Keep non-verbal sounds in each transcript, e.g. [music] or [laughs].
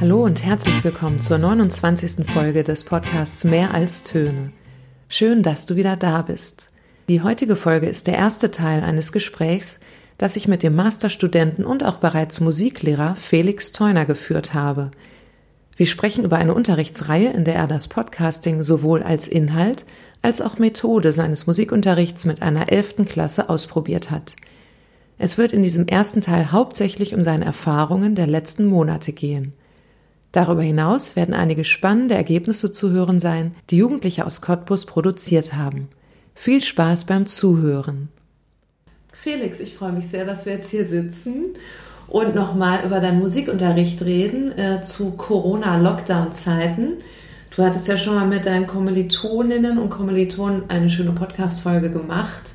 Hallo und herzlich willkommen zur 29. Folge des Podcasts Mehr als Töne. Schön, dass du wieder da bist. Die heutige Folge ist der erste Teil eines Gesprächs, das ich mit dem Masterstudenten und auch bereits Musiklehrer Felix Theuner geführt habe. Wir sprechen über eine Unterrichtsreihe, in der er das Podcasting sowohl als Inhalt als auch Methode seines Musikunterrichts mit einer elften Klasse ausprobiert hat. Es wird in diesem ersten Teil hauptsächlich um seine Erfahrungen der letzten Monate gehen. Darüber hinaus werden einige spannende Ergebnisse zu hören sein, die Jugendliche aus Cottbus produziert haben. Viel Spaß beim Zuhören. Felix, ich freue mich sehr, dass wir jetzt hier sitzen und nochmal über deinen Musikunterricht reden äh, zu Corona-Lockdown-Zeiten. Du hattest ja schon mal mit deinen Kommilitoninnen und Kommilitonen eine schöne Podcast-Folge gemacht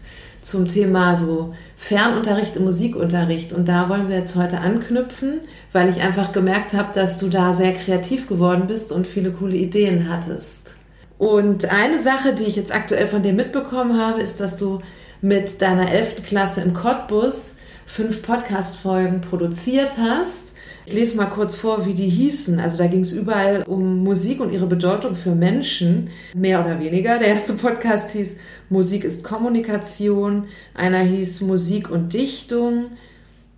zum Thema so Fernunterricht im Musikunterricht. Und da wollen wir jetzt heute anknüpfen, weil ich einfach gemerkt habe, dass du da sehr kreativ geworden bist und viele coole Ideen hattest. Und eine Sache, die ich jetzt aktuell von dir mitbekommen habe, ist, dass du mit deiner 11. Klasse in Cottbus fünf Podcast-Folgen produziert hast ich lese mal kurz vor, wie die hießen. Also da ging es überall um Musik und ihre Bedeutung für Menschen, mehr oder weniger. Der erste Podcast hieß Musik ist Kommunikation, einer hieß Musik und Dichtung,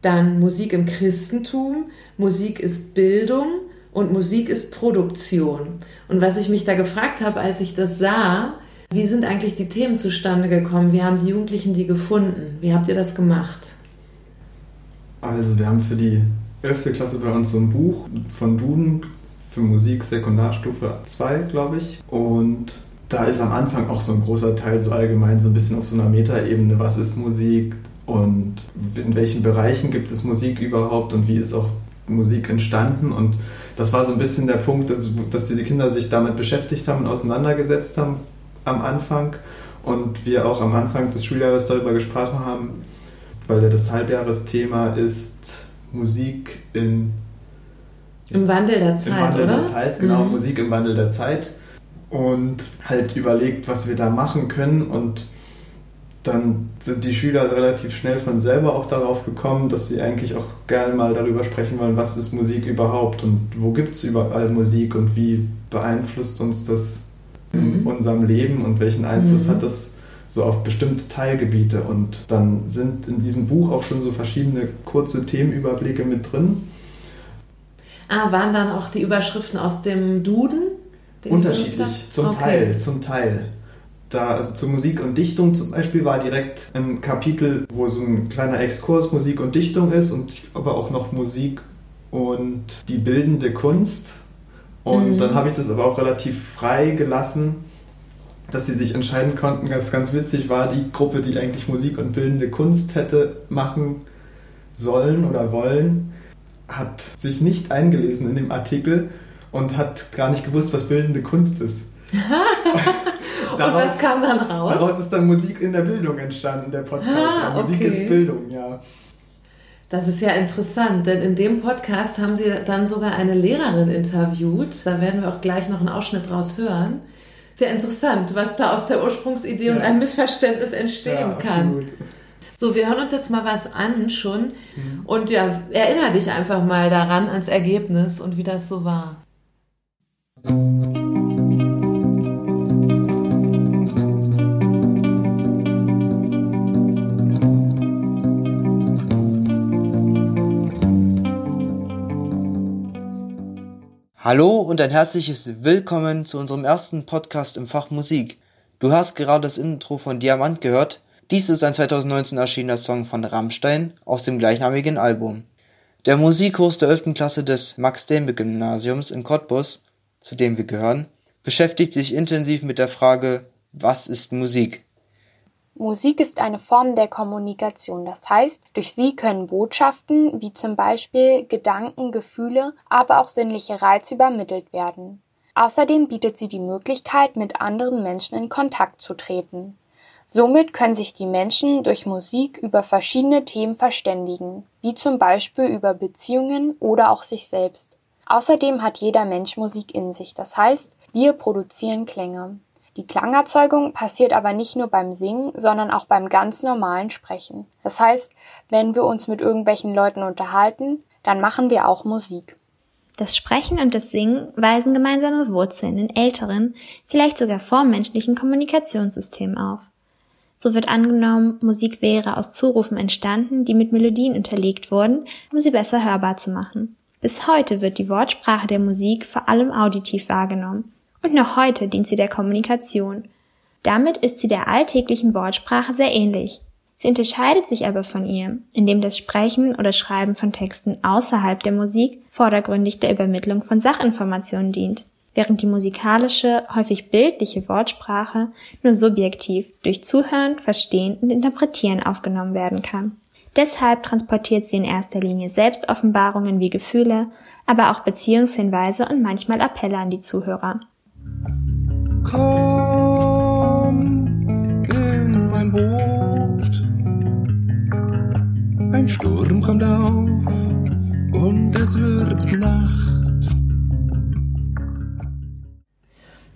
dann Musik im Christentum, Musik ist Bildung und Musik ist Produktion. Und was ich mich da gefragt habe, als ich das sah, wie sind eigentlich die Themen zustande gekommen? Wie haben die Jugendlichen die gefunden? Wie habt ihr das gemacht? Also wir haben für die 11. Klasse bei uns so ein Buch von Duden für Musik Sekundarstufe 2, glaube ich. Und da ist am Anfang auch so ein großer Teil so allgemein so ein bisschen auf so einer Metaebene, was ist Musik und in welchen Bereichen gibt es Musik überhaupt und wie ist auch Musik entstanden. Und das war so ein bisschen der Punkt, dass, dass diese Kinder sich damit beschäftigt haben und auseinandergesetzt haben am Anfang. Und wir auch am Anfang des Schuljahres darüber gesprochen haben, weil das Halbjahresthema ist Musik in, im Wandel der Zeit, im Wandel oder? Der Zeit, genau, mhm. Musik im Wandel der Zeit und halt überlegt, was wir da machen können und dann sind die Schüler relativ schnell von selber auch darauf gekommen, dass sie eigentlich auch gerne mal darüber sprechen wollen, was ist Musik überhaupt und wo gibt es überall Musik und wie beeinflusst uns das mhm. in unserem Leben und welchen Einfluss mhm. hat das so auf bestimmte Teilgebiete. Und dann sind in diesem Buch auch schon so verschiedene kurze Themenüberblicke mit drin. Ah, waren dann auch die Überschriften aus dem Duden? Unterschiedlich, zum okay. Teil, zum Teil. Da, also zur Musik und Dichtung zum Beispiel war direkt ein Kapitel, wo so ein kleiner Exkurs Musik und Dichtung ist und aber auch noch Musik und die bildende Kunst. Und mhm. dann habe ich das aber auch relativ frei gelassen, dass sie sich entscheiden konnten. Was ganz witzig war, die Gruppe, die eigentlich Musik und bildende Kunst hätte machen sollen oder wollen, hat sich nicht eingelesen in dem Artikel und hat gar nicht gewusst, was bildende Kunst ist. daraus, [laughs] und was kam dann raus? Daraus ist dann Musik in der Bildung entstanden, der Podcast. Ah, okay. Musik ist Bildung, ja. Das ist ja interessant, denn in dem Podcast haben Sie dann sogar eine Lehrerin interviewt. Da werden wir auch gleich noch einen Ausschnitt draus hören sehr interessant, was da aus der Ursprungsidee ja. und einem Missverständnis entstehen ja, kann. Absolut. So, wir hören uns jetzt mal was an schon mhm. und ja, erinnere dich einfach mal daran ans Ergebnis und wie das so war. Hallo und ein herzliches Willkommen zu unserem ersten Podcast im Fach Musik. Du hast gerade das Intro von Diamant gehört. Dies ist ein 2019 erschienener Song von Rammstein aus dem gleichnamigen Album. Der Musikkurs der 11. Klasse des Max-Delme-Gymnasiums in Cottbus, zu dem wir gehören, beschäftigt sich intensiv mit der Frage, was ist Musik? Musik ist eine Form der Kommunikation, das heißt, durch sie können Botschaften wie zum Beispiel Gedanken, Gefühle, aber auch sinnliche Reize übermittelt werden. Außerdem bietet sie die Möglichkeit, mit anderen Menschen in Kontakt zu treten. Somit können sich die Menschen durch Musik über verschiedene Themen verständigen, wie zum Beispiel über Beziehungen oder auch sich selbst. Außerdem hat jeder Mensch Musik in sich, das heißt, wir produzieren Klänge. Die Klangerzeugung passiert aber nicht nur beim Singen, sondern auch beim ganz normalen Sprechen. Das heißt, wenn wir uns mit irgendwelchen Leuten unterhalten, dann machen wir auch Musik. Das Sprechen und das Singen weisen gemeinsame Wurzeln in älteren, vielleicht sogar vormenschlichen Kommunikationssystemen auf. So wird angenommen, Musik wäre aus Zurufen entstanden, die mit Melodien unterlegt wurden, um sie besser hörbar zu machen. Bis heute wird die Wortsprache der Musik vor allem auditiv wahrgenommen. Und noch heute dient sie der Kommunikation. Damit ist sie der alltäglichen Wortsprache sehr ähnlich. Sie unterscheidet sich aber von ihr, indem das Sprechen oder Schreiben von Texten außerhalb der Musik vordergründig der Übermittlung von Sachinformationen dient, während die musikalische, häufig bildliche Wortsprache nur subjektiv durch Zuhören, Verstehen und Interpretieren aufgenommen werden kann. Deshalb transportiert sie in erster Linie Selbstoffenbarungen wie Gefühle, aber auch Beziehungshinweise und manchmal Appelle an die Zuhörer. Komm in mein Boot. Ein Sturm kommt auf und es wird Nacht.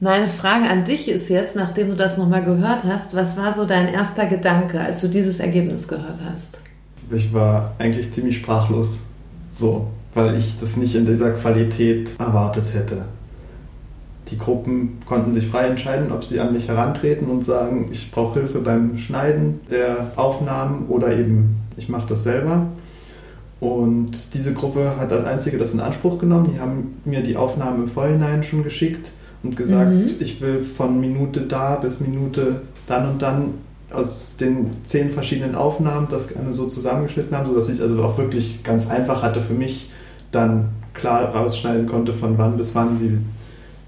Meine Frage an dich ist jetzt, nachdem du das nochmal gehört hast, was war so dein erster Gedanke, als du dieses Ergebnis gehört hast? Ich war eigentlich ziemlich sprachlos. So, weil ich das nicht in dieser Qualität erwartet hätte. Die Gruppen konnten sich frei entscheiden, ob sie an mich herantreten und sagen, ich brauche Hilfe beim Schneiden der Aufnahmen oder eben ich mache das selber. Und diese Gruppe hat als einzige das in Anspruch genommen. Die haben mir die Aufnahmen im Vorhinein schon geschickt und gesagt, mhm. ich will von Minute da bis Minute dann und dann aus den zehn verschiedenen Aufnahmen das gerne so zusammengeschnitten haben, sodass ich es also auch wirklich ganz einfach hatte für mich, dann klar rausschneiden konnte, von wann bis wann sie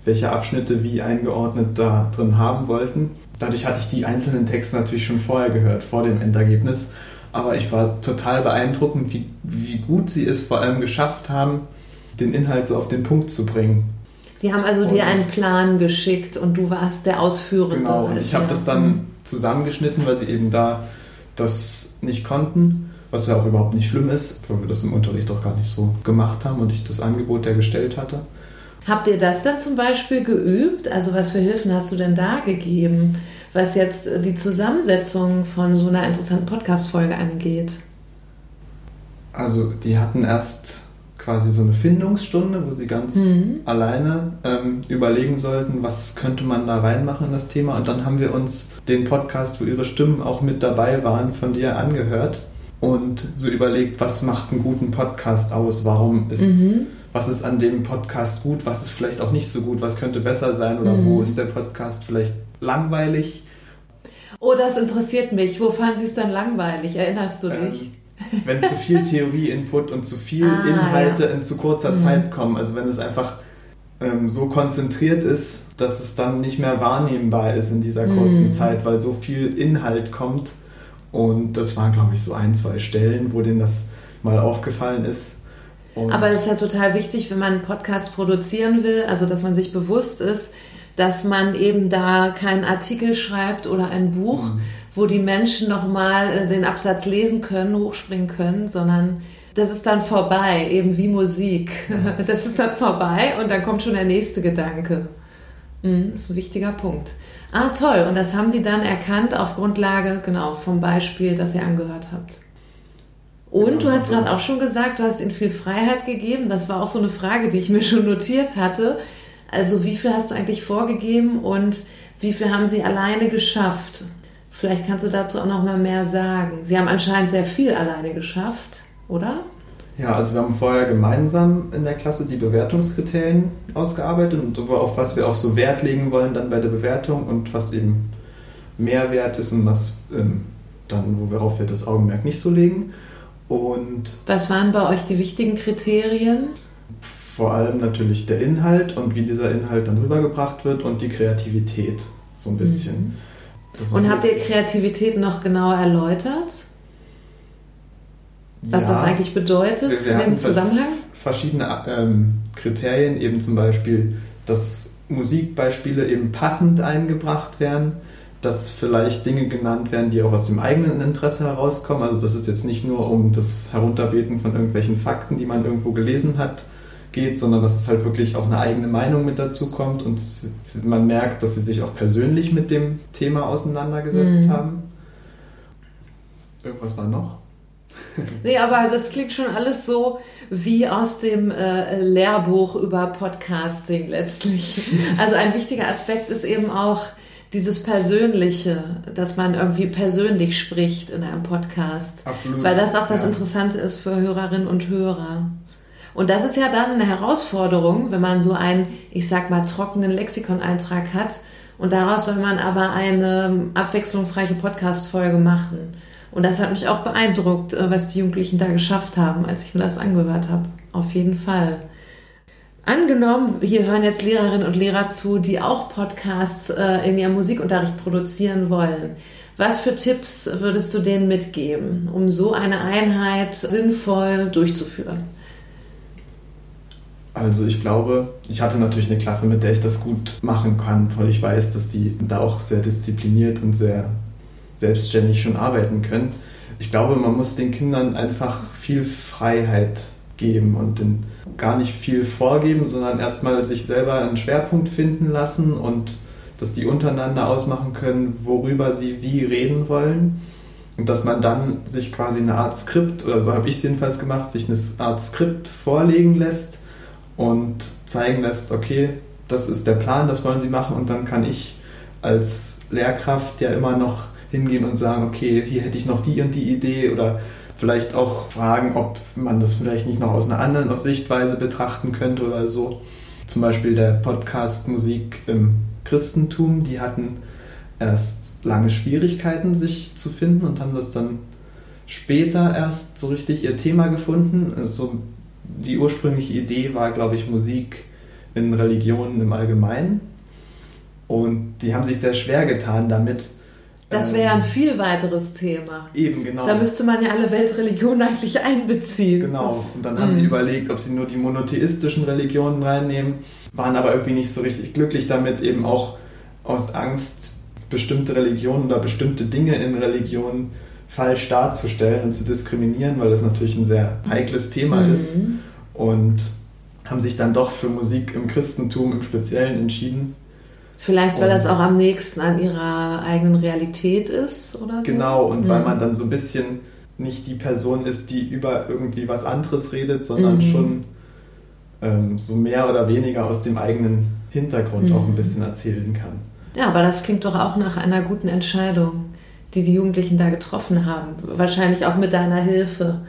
welche Abschnitte wie eingeordnet da drin haben wollten. Dadurch hatte ich die einzelnen Texte natürlich schon vorher gehört, vor dem Endergebnis. Aber ich war total beeindruckend, wie, wie gut sie es vor allem geschafft haben, den Inhalt so auf den Punkt zu bringen. Die haben also und dir einen Plan geschickt und du warst der Ausführende. Genau, und ich habe das dann mhm. zusammengeschnitten, weil sie eben da das nicht konnten, was ja auch überhaupt nicht schlimm ist, weil wir das im Unterricht auch gar nicht so gemacht haben und ich das Angebot der gestellt hatte. Habt ihr das dann zum Beispiel geübt? Also was für Hilfen hast du denn da gegeben, was jetzt die Zusammensetzung von so einer interessanten Podcast-Folge angeht? Also die hatten erst quasi so eine Findungsstunde, wo sie ganz mhm. alleine ähm, überlegen sollten, was könnte man da reinmachen in das Thema. Und dann haben wir uns den Podcast, wo ihre Stimmen auch mit dabei waren, von dir angehört und so überlegt, was macht einen guten Podcast aus? Warum ist, mhm. Was ist an dem Podcast gut? Was ist vielleicht auch nicht so gut? Was könnte besser sein? Oder mhm. wo ist der Podcast vielleicht langweilig? Oh, das interessiert mich. Wo fanden Sie es dann langweilig? Erinnerst du dich? Ähm, [laughs] wenn zu viel Theorie-Input und zu viel ah, Inhalte ja. in zu kurzer mhm. Zeit kommen. Also wenn es einfach ähm, so konzentriert ist, dass es dann nicht mehr wahrnehmbar ist in dieser kurzen mhm. Zeit, weil so viel Inhalt kommt. Und das waren, glaube ich, so ein, zwei Stellen, wo denen das mal aufgefallen ist. Und Aber das ist ja total wichtig, wenn man einen Podcast produzieren will, also dass man sich bewusst ist, dass man eben da keinen Artikel schreibt oder ein Buch, mhm wo die Menschen nochmal äh, den Absatz lesen können, hochspringen können, sondern das ist dann vorbei, eben wie Musik. [laughs] Das ist dann vorbei und dann kommt schon der nächste Gedanke. Mhm, das ist ein wichtiger Punkt. Ah, toll. Und das haben die dann erkannt auf Grundlage, genau, vom Beispiel, das ihr angehört habt. Und du hast gerade auch schon gesagt, du hast ihnen viel Freiheit gegeben. Das war auch so eine Frage, die ich mir schon notiert hatte. Also wie viel hast du eigentlich vorgegeben und wie viel haben sie alleine geschafft? Vielleicht kannst du dazu auch noch mal mehr sagen. Sie haben anscheinend sehr viel alleine geschafft, oder? Ja, also wir haben vorher gemeinsam in der Klasse die Bewertungskriterien ausgearbeitet und auf was wir auch so Wert legen wollen dann bei der Bewertung und was eben Mehrwert ist und was ähm, dann, worauf wir das Augenmerk nicht so legen. Und was waren bei euch die wichtigen Kriterien? Vor allem natürlich der Inhalt und wie dieser Inhalt dann rübergebracht wird und die Kreativität so ein bisschen. Mhm. Und habt ihr Kreativität noch genauer erläutert? Was ja, das eigentlich bedeutet wir, wir im Zusammenhang? Verschiedene ähm, Kriterien, eben zum Beispiel, dass Musikbeispiele eben passend eingebracht werden, dass vielleicht Dinge genannt werden, die auch aus dem eigenen Interesse herauskommen. Also das ist jetzt nicht nur um das Herunterbeten von irgendwelchen Fakten, die man irgendwo gelesen hat, geht, sondern dass es halt wirklich auch eine eigene Meinung mit dazu kommt und man merkt, dass sie sich auch persönlich mit dem Thema auseinandergesetzt mhm. haben. Irgendwas war noch? [laughs] Nee, aber also es klingt schon alles so wie aus dem äh, Lehrbuch über Podcasting letztlich. [laughs] Also ein wichtiger Aspekt ist eben auch dieses Persönliche, dass man irgendwie persönlich spricht in einem Podcast. Absolut. Weil das auch das Ja. Interessante ist für Hörerinnen und Hörer. Und das ist ja dann eine Herausforderung, wenn man so einen, ich sag mal, trockenen Lexikoneintrag hat und daraus soll man aber eine abwechslungsreiche Podcast-Folge machen. Und das hat mich auch beeindruckt, äh, was die Jugendlichen da geschafft haben, als ich mir das angehört habe. Auf jeden Fall. Angenommen, hier hören jetzt Lehrerinnen und Lehrer zu, die auch Podcasts äh, in ihrem Musikunterricht produzieren wollen. Was für Tipps würdest du denen mitgeben, um so eine Einheit sinnvoll durchzuführen? Also ich glaube, ich hatte natürlich eine Klasse, mit der ich das gut machen kann, weil ich weiß, dass die da auch sehr diszipliniert und sehr selbstständig schon arbeiten können. Ich glaube, man muss den Kindern einfach viel Freiheit geben und den gar nicht viel vorgeben, sondern erstmal sich selber einen Schwerpunkt finden lassen und dass die untereinander ausmachen können, worüber sie wie reden wollen. Und dass man dann sich quasi eine Art Skript, oder so habe ich es jedenfalls gemacht, sich eine Art Skript vorlegen lässt und zeigen lässt, okay, das ist der Plan, das wollen sie machen und dann kann ich als Lehrkraft ja immer noch hingehen und sagen, okay, hier hätte ich noch die und die Idee oder vielleicht auch fragen, ob man das vielleicht nicht noch aus einer anderen Sichtweise betrachten könnte oder so. Zum Beispiel der Podcast Musik im Christentum, die hatten erst lange Schwierigkeiten, sich zu finden und haben das dann später erst so richtig ihr Thema gefunden. Also die ursprüngliche Idee war, glaube ich, Musik in Religionen im Allgemeinen. Und die haben sich sehr schwer getan damit. Das wäre ja ein viel weiteres Thema. Eben, genau. Da müsste man ja alle Weltreligionen eigentlich einbeziehen. Genau. Und dann haben Mhm. sie überlegt, ob sie nur die monotheistischen Religionen reinnehmen, waren aber irgendwie nicht so richtig glücklich damit, eben auch aus Angst, bestimmte Religionen oder bestimmte Dinge in Religionen falsch darzustellen und zu diskriminieren, weil das natürlich ein sehr heikles Thema Mhm. ist. Und haben sich dann doch für Musik im Christentum im Speziellen entschieden. Vielleicht, weil Und- das auch am nächsten an ihrer eigenen Realität ist oder so. Genau, und weil Mhm. man dann so ein bisschen nicht die Person ist, die über irgendwie was anderes redet, sondern Mhm. schon ähm, so mehr oder weniger aus dem eigenen Hintergrund Mhm. auch ein bisschen erzählen kann. Ja, aber das klingt doch auch nach einer guten Entscheidung, die die Jugendlichen da getroffen haben. Wahrscheinlich auch mit deiner Hilfe.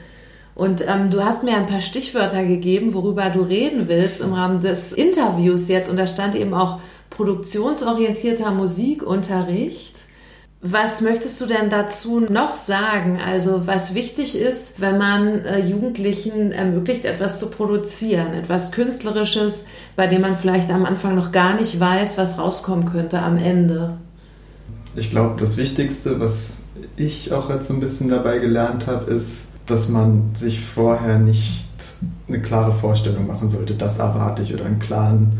Und ähm, du hast mir ein paar Stichwörter gegeben, worüber du reden willst im Rahmen des Interviews jetzt. Und da stand eben auch produktionsorientierter Musikunterricht. Was möchtest du denn dazu noch sagen? Also was wichtig ist, wenn man äh, Jugendlichen ermöglicht, etwas zu produzieren, etwas Künstlerisches, bei dem man vielleicht am Anfang noch gar nicht weiß, was rauskommen könnte am Ende. Ich glaube, das Wichtigste, was ich auch jetzt so ein bisschen dabei gelernt habe, ist, dass man sich vorher nicht eine klare Vorstellung machen sollte, das erwarte ich oder einen klaren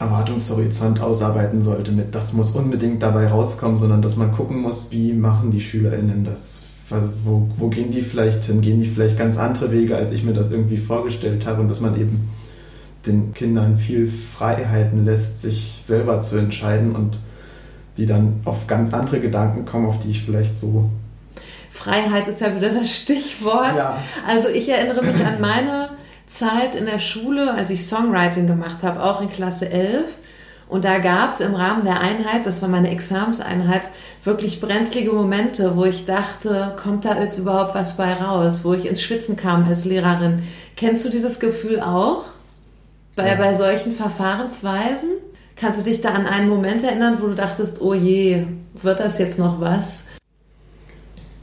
Erwartungshorizont ausarbeiten sollte mit, das muss unbedingt dabei rauskommen, sondern dass man gucken muss, wie machen die SchülerInnen das? Wo, wo gehen die vielleicht hin? Gehen die vielleicht ganz andere Wege, als ich mir das irgendwie vorgestellt habe und dass man eben den Kindern viel Freiheiten lässt, sich selber zu entscheiden und die dann auf ganz andere Gedanken kommen, auf die ich vielleicht so. Freiheit ist ja wieder das Stichwort. Ja. Also ich erinnere mich an meine Zeit in der Schule, als ich Songwriting gemacht habe, auch in Klasse 11. Und da gab es im Rahmen der Einheit, das war meine Examenseinheit, wirklich brenzlige Momente, wo ich dachte, kommt da jetzt überhaupt was bei raus, wo ich ins Schwitzen kam als Lehrerin. Kennst du dieses Gefühl auch? Bei, Ja. bei solchen Verfahrensweisen? Kannst du dich da an einen Moment erinnern, wo du dachtest, oh je, wird das jetzt noch was?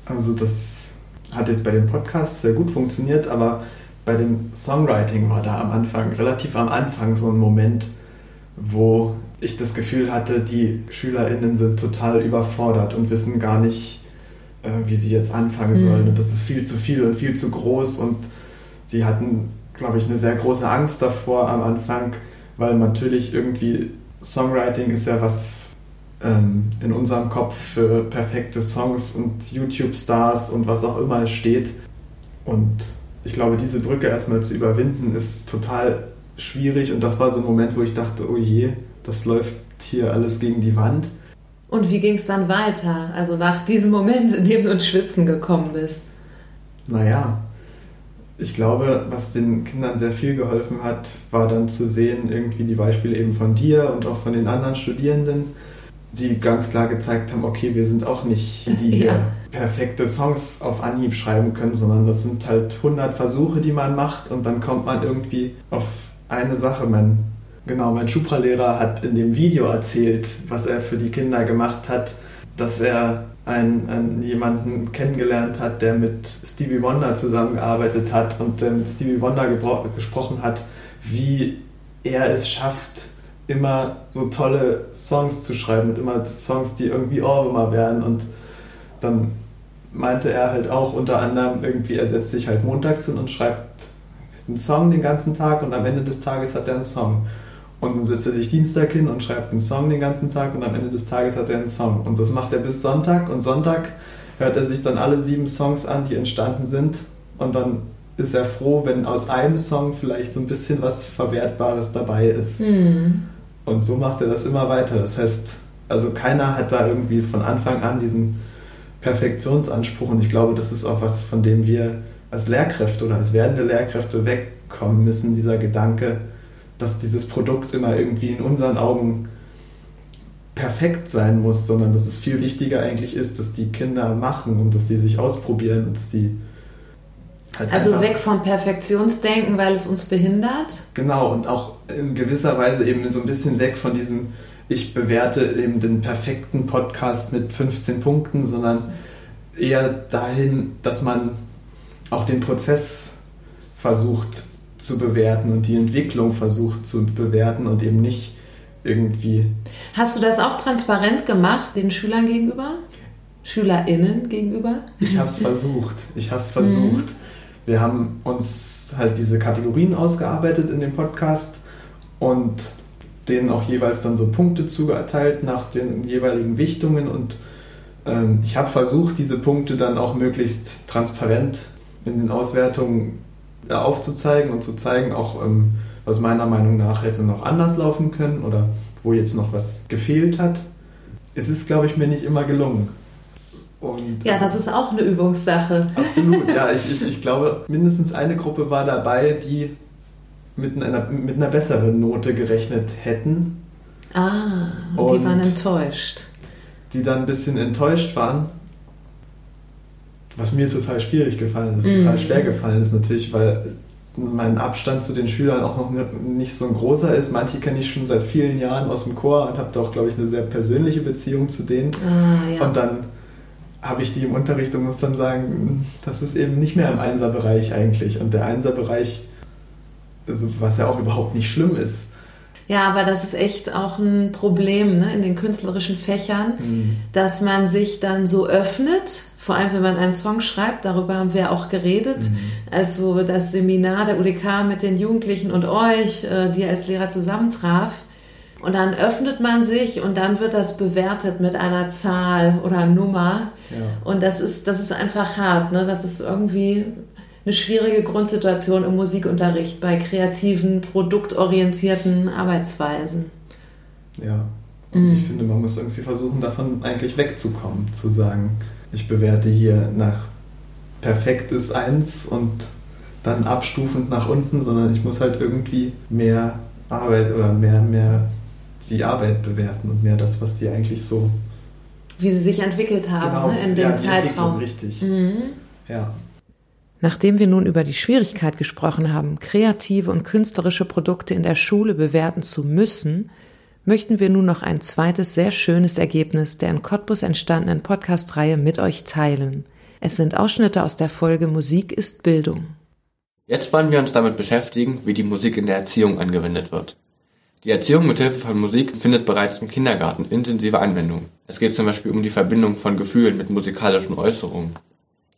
Also das hat jetzt bei dem Podcast sehr gut funktioniert, aber bei dem Songwriting war da am Anfang, relativ am Anfang so ein Moment, wo ich das Gefühl hatte, die SchülerInnen sind total überfordert und wissen gar nicht, äh, wie sie jetzt anfangen Mhm. sollen. Und das ist viel zu viel und viel zu groß. Und sie hatten, glaube ich, eine sehr große Angst davor am Anfang, weil natürlich irgendwie Songwriting ist ja was ähm, in unserem Kopf für perfekte Songs und YouTube-Stars und was auch immer steht. Und ich glaube, diese Brücke erstmal zu überwinden, ist total schwierig. Und das war so ein Moment, wo ich dachte, oh je, das läuft hier alles gegen die Wand. Und wie ging es dann weiter? Also nach diesem Moment, in dem du ins Schwitzen gekommen bist. naja, ich glaube, was den Kindern sehr viel geholfen hat, war dann zu sehen, irgendwie die Beispiele eben von dir und auch von den anderen Studierenden, die ganz klar gezeigt haben, okay, wir sind auch nicht die, [laughs] ja. Perfekte Songs auf Anhieb schreiben können, sondern das sind halt 100 Versuche, die man macht und dann kommt man irgendwie auf eine Sache. Mein, genau, mein Schupra-Lehrer hat in dem Video erzählt, was er für die Kinder gemacht hat, dass er einen, einen, jemanden kennengelernt hat, der mit Stevie Wonder zusammengearbeitet hat und der mit Stevie Wonder gesprochen hat, wie er es schafft, immer so tolle Songs zu schreiben und immer Songs, die irgendwie Ohrwürmer werden. Und dann meinte er halt auch unter anderem irgendwie, er setzt sich halt montags hin und schreibt einen Song den ganzen Tag und am Ende des Tages hat er einen Song. Und dann setzt er sich Dienstag hin und schreibt einen Song den ganzen Tag und am Ende des Tages hat er einen Song. Und das macht er bis Sonntag und Sonntag hört er sich dann alle sieben Songs an, die entstanden sind. Und dann ist er froh, wenn aus einem Song vielleicht so ein bisschen was Verwertbares dabei ist. Mhm. Und so macht er das immer weiter. Das heißt, also keiner hat da irgendwie von Anfang an diesen Perfektionsanspruch. Und ich glaube, das ist auch was, von dem wir als Lehrkräfte oder als werdende Lehrkräfte wegkommen müssen, dieser Gedanke, dass dieses Produkt immer irgendwie in unseren Augen perfekt sein muss, sondern dass es viel wichtiger eigentlich ist, dass die Kinder machen und dass sie sich ausprobieren und dass sie halt also weg vom Perfektionsdenken, weil es uns behindert. Genau und auch in gewisser Weise eben so ein bisschen weg von diesem ich bewerte eben den perfekten Podcast mit 15 Punkten, sondern eher dahin, dass man auch den Prozess versucht zu bewerten und die Entwicklung versucht zu bewerten und eben nicht irgendwie. Hast du das auch transparent gemacht den Schülern gegenüber? SchülerInnen gegenüber? Ich habe es [laughs] versucht. Ich habe es versucht. Mhm. Wir haben uns halt diese Kategorien ausgearbeitet in dem Podcast und denen auch jeweils dann so Punkte zugeteilt nach den jeweiligen Wichtungen und ähm, ich habe versucht, diese Punkte dann auch möglichst transparent in den Auswertungen aufzuzeigen und zu zeigen, auch ähm, was meiner Meinung nach hätte noch anders laufen können oder wo jetzt noch was gefehlt hat. Es ist, glaube ich, mir nicht immer gelungen. Und ja, das ist auch eine Übungssache. Absolut, ja. [laughs] Ich, ich, ich glaube, mindestens eine Gruppe war dabei, die mit einer, mit einer besseren Note gerechnet hätten. Ah, und die waren enttäuscht. Die dann ein bisschen enttäuscht waren was mir total schwierig gefallen ist, mhm. total schwer gefallen ist natürlich, weil mein Abstand zu den Schülern auch noch nicht so ein großer ist. Manche kenne ich schon seit vielen Jahren aus dem Chor und habe da auch, glaube ich, eine sehr persönliche Beziehung zu denen. Ah, ja. Und dann habe ich die im Unterricht und muss dann sagen, das ist eben nicht mehr im Einserbereich eigentlich. Und der Einserbereich, also was ja auch überhaupt nicht schlimm ist. Ja, aber das ist echt auch ein Problem ne, in den künstlerischen Fächern, mhm. dass man sich dann so öffnet vor allem wenn man einen Song schreibt, darüber haben wir auch geredet. Mhm. Also das Seminar der UDK mit den Jugendlichen und euch, äh, die als Lehrer zusammentraf. Und dann öffnet man sich und dann wird das bewertet mit einer Zahl oder Nummer. Ja. Und das ist, das ist einfach hart. Ne? Das ist irgendwie eine schwierige Grundsituation im Musikunterricht bei kreativen, produktorientierten Arbeitsweisen. Ja, und mhm. ich finde, man muss irgendwie versuchen, davon eigentlich wegzukommen, zu sagen, ich bewerte hier nach perfekt ist eins und dann abstufend nach unten, sondern ich muss halt irgendwie mehr Arbeit oder mehr, mehr die Arbeit bewerten und mehr das, was die eigentlich so. Wie sie sich entwickelt haben genau, ne, in dem ja, Zeitraum. Richtig. Mhm. Ja. Nachdem wir nun über die Schwierigkeit gesprochen haben, kreative und künstlerische Produkte in der Schule bewerten zu müssen, möchten wir nun noch ein zweites sehr schönes Ergebnis der in Cottbus entstandenen Podcast-Reihe mit euch teilen. Es sind Ausschnitte aus der Folge Musik ist Bildung. Jetzt wollen wir uns damit beschäftigen, wie die Musik in der Erziehung angewendet wird. Die Erziehung mit Hilfe von Musik findet bereits im Kindergarten intensive Anwendung. Es geht zum Beispiel um die Verbindung von Gefühlen mit musikalischen Äußerungen.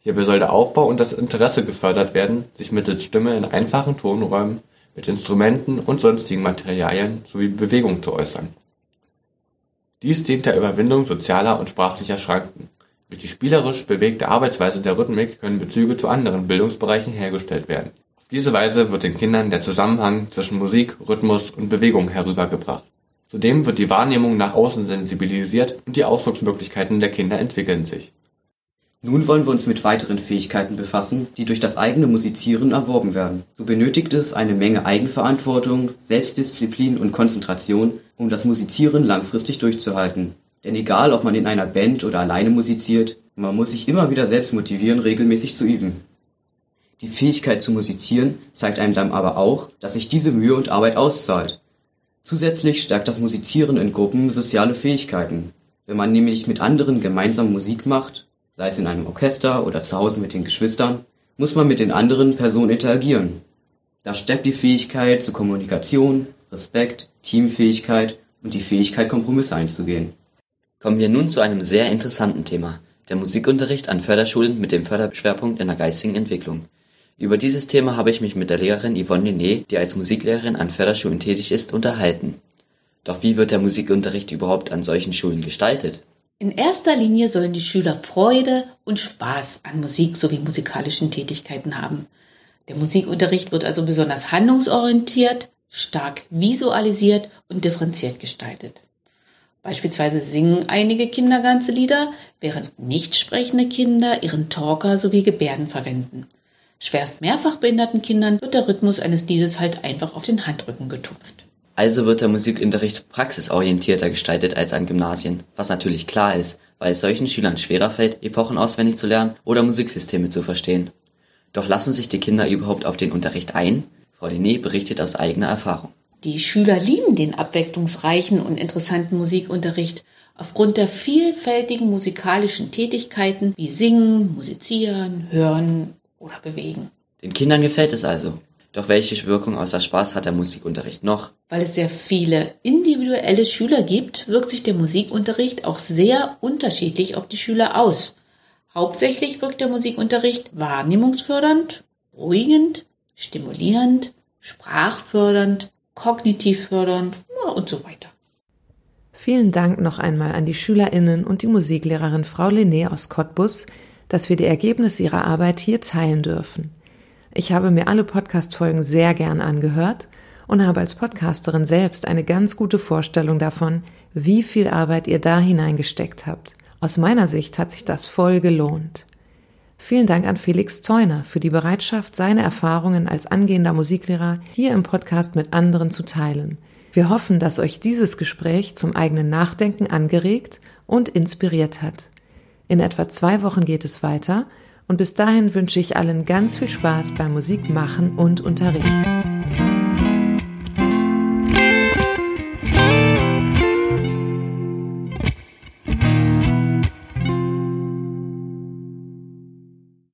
Hierbei soll der Aufbau und das Interesse gefördert werden, sich mittels Stimme in einfachen Tonräumen mit Instrumenten und sonstigen Materialien sowie Bewegung zu äußern. Dies dient der Überwindung sozialer und sprachlicher Schranken. Durch die spielerisch bewegte Arbeitsweise der Rhythmik können Bezüge zu anderen Bildungsbereichen hergestellt werden. Auf diese Weise wird den Kindern der Zusammenhang zwischen Musik, Rhythmus und Bewegung herübergebracht. Zudem wird die Wahrnehmung nach außen sensibilisiert und die Ausdrucksmöglichkeiten der Kinder entwickeln sich. Nun wollen wir uns mit weiteren Fähigkeiten befassen, die durch das eigene Musizieren erworben werden. So benötigt es eine Menge Eigenverantwortung, Selbstdisziplin und Konzentration, um das Musizieren langfristig durchzuhalten. Denn egal, ob man in einer Band oder alleine musiziert, man muss sich immer wieder selbst motivieren, regelmäßig zu üben. Die Fähigkeit zu musizieren zeigt einem dann aber auch, dass sich diese Mühe und Arbeit auszahlt. Zusätzlich stärkt das Musizieren in Gruppen soziale Fähigkeiten. Wenn man nämlich mit anderen gemeinsam Musik macht, sei es in einem Orchester oder zu Hause mit den Geschwistern, muss man mit den anderen Personen interagieren. Das stärkt die Fähigkeit zu Kommunikation, Respekt, Teamfähigkeit und die Fähigkeit, Kompromisse einzugehen. Kommen wir nun zu einem sehr interessanten Thema, der Musikunterricht an Förderschulen mit dem Förderschwerpunkt in der geistigen Entwicklung. Über dieses Thema habe ich mich mit der Lehrerin Yvonne Linné, die als Musiklehrerin an Förderschulen tätig ist, unterhalten. Doch wie wird der Musikunterricht überhaupt an solchen Schulen gestaltet? In erster Linie sollen die Schüler Freude und Spaß an Musik sowie musikalischen Tätigkeiten haben. Der Musikunterricht wird also besonders handlungsorientiert, stark visualisiert und differenziert gestaltet. Beispielsweise singen einige Kinder ganze Lieder, während nicht sprechende Kinder ihren Talker sowie Gebärden verwenden. Schwerst mehrfach behinderten Kindern wird der Rhythmus eines Liedes halt einfach auf den Handrücken getupft. Also wird der Musikunterricht praxisorientierter gestaltet als an Gymnasien, was natürlich klar ist, weil es solchen Schülern schwerer fällt, Epochen auswendig zu lernen oder Musiksysteme zu verstehen. Doch lassen sich die Kinder überhaupt auf den Unterricht ein? Frau Linné berichtet aus eigener Erfahrung. Die Schüler lieben den abwechslungsreichen und interessanten Musikunterricht aufgrund der vielfältigen musikalischen Tätigkeiten wie Singen, Musizieren, Hören oder Bewegen. Den Kindern gefällt es also. Doch welche Wirkung außer Spaß hat der Musikunterricht noch? Weil es sehr viele individuelle Schüler gibt, wirkt sich der Musikunterricht auch sehr unterschiedlich auf die Schüler aus. Hauptsächlich wirkt der Musikunterricht wahrnehmungsfördernd, beruhigend, stimulierend, sprachfördernd, kognitiv fördernd und so weiter. Vielen Dank noch einmal an die SchülerInnen und die Musiklehrerin Frau Linné aus Cottbus, dass wir die Ergebnisse ihrer Arbeit hier teilen dürfen. Ich habe mir alle Podcast-Folgen sehr gern angehört und habe als Podcasterin selbst eine ganz gute Vorstellung davon, wie viel Arbeit ihr da hineingesteckt habt. Aus meiner Sicht hat sich das voll gelohnt. Vielen Dank an Felix Zeuner für die Bereitschaft, seine Erfahrungen als angehender Musiklehrer hier im Podcast mit anderen zu teilen. Wir hoffen, dass euch dieses Gespräch zum eigenen Nachdenken angeregt und inspiriert hat. In etwa zwei Wochen geht es weiter und bis dahin wünsche ich allen ganz viel Spaß beim Musikmachen und Unterrichten.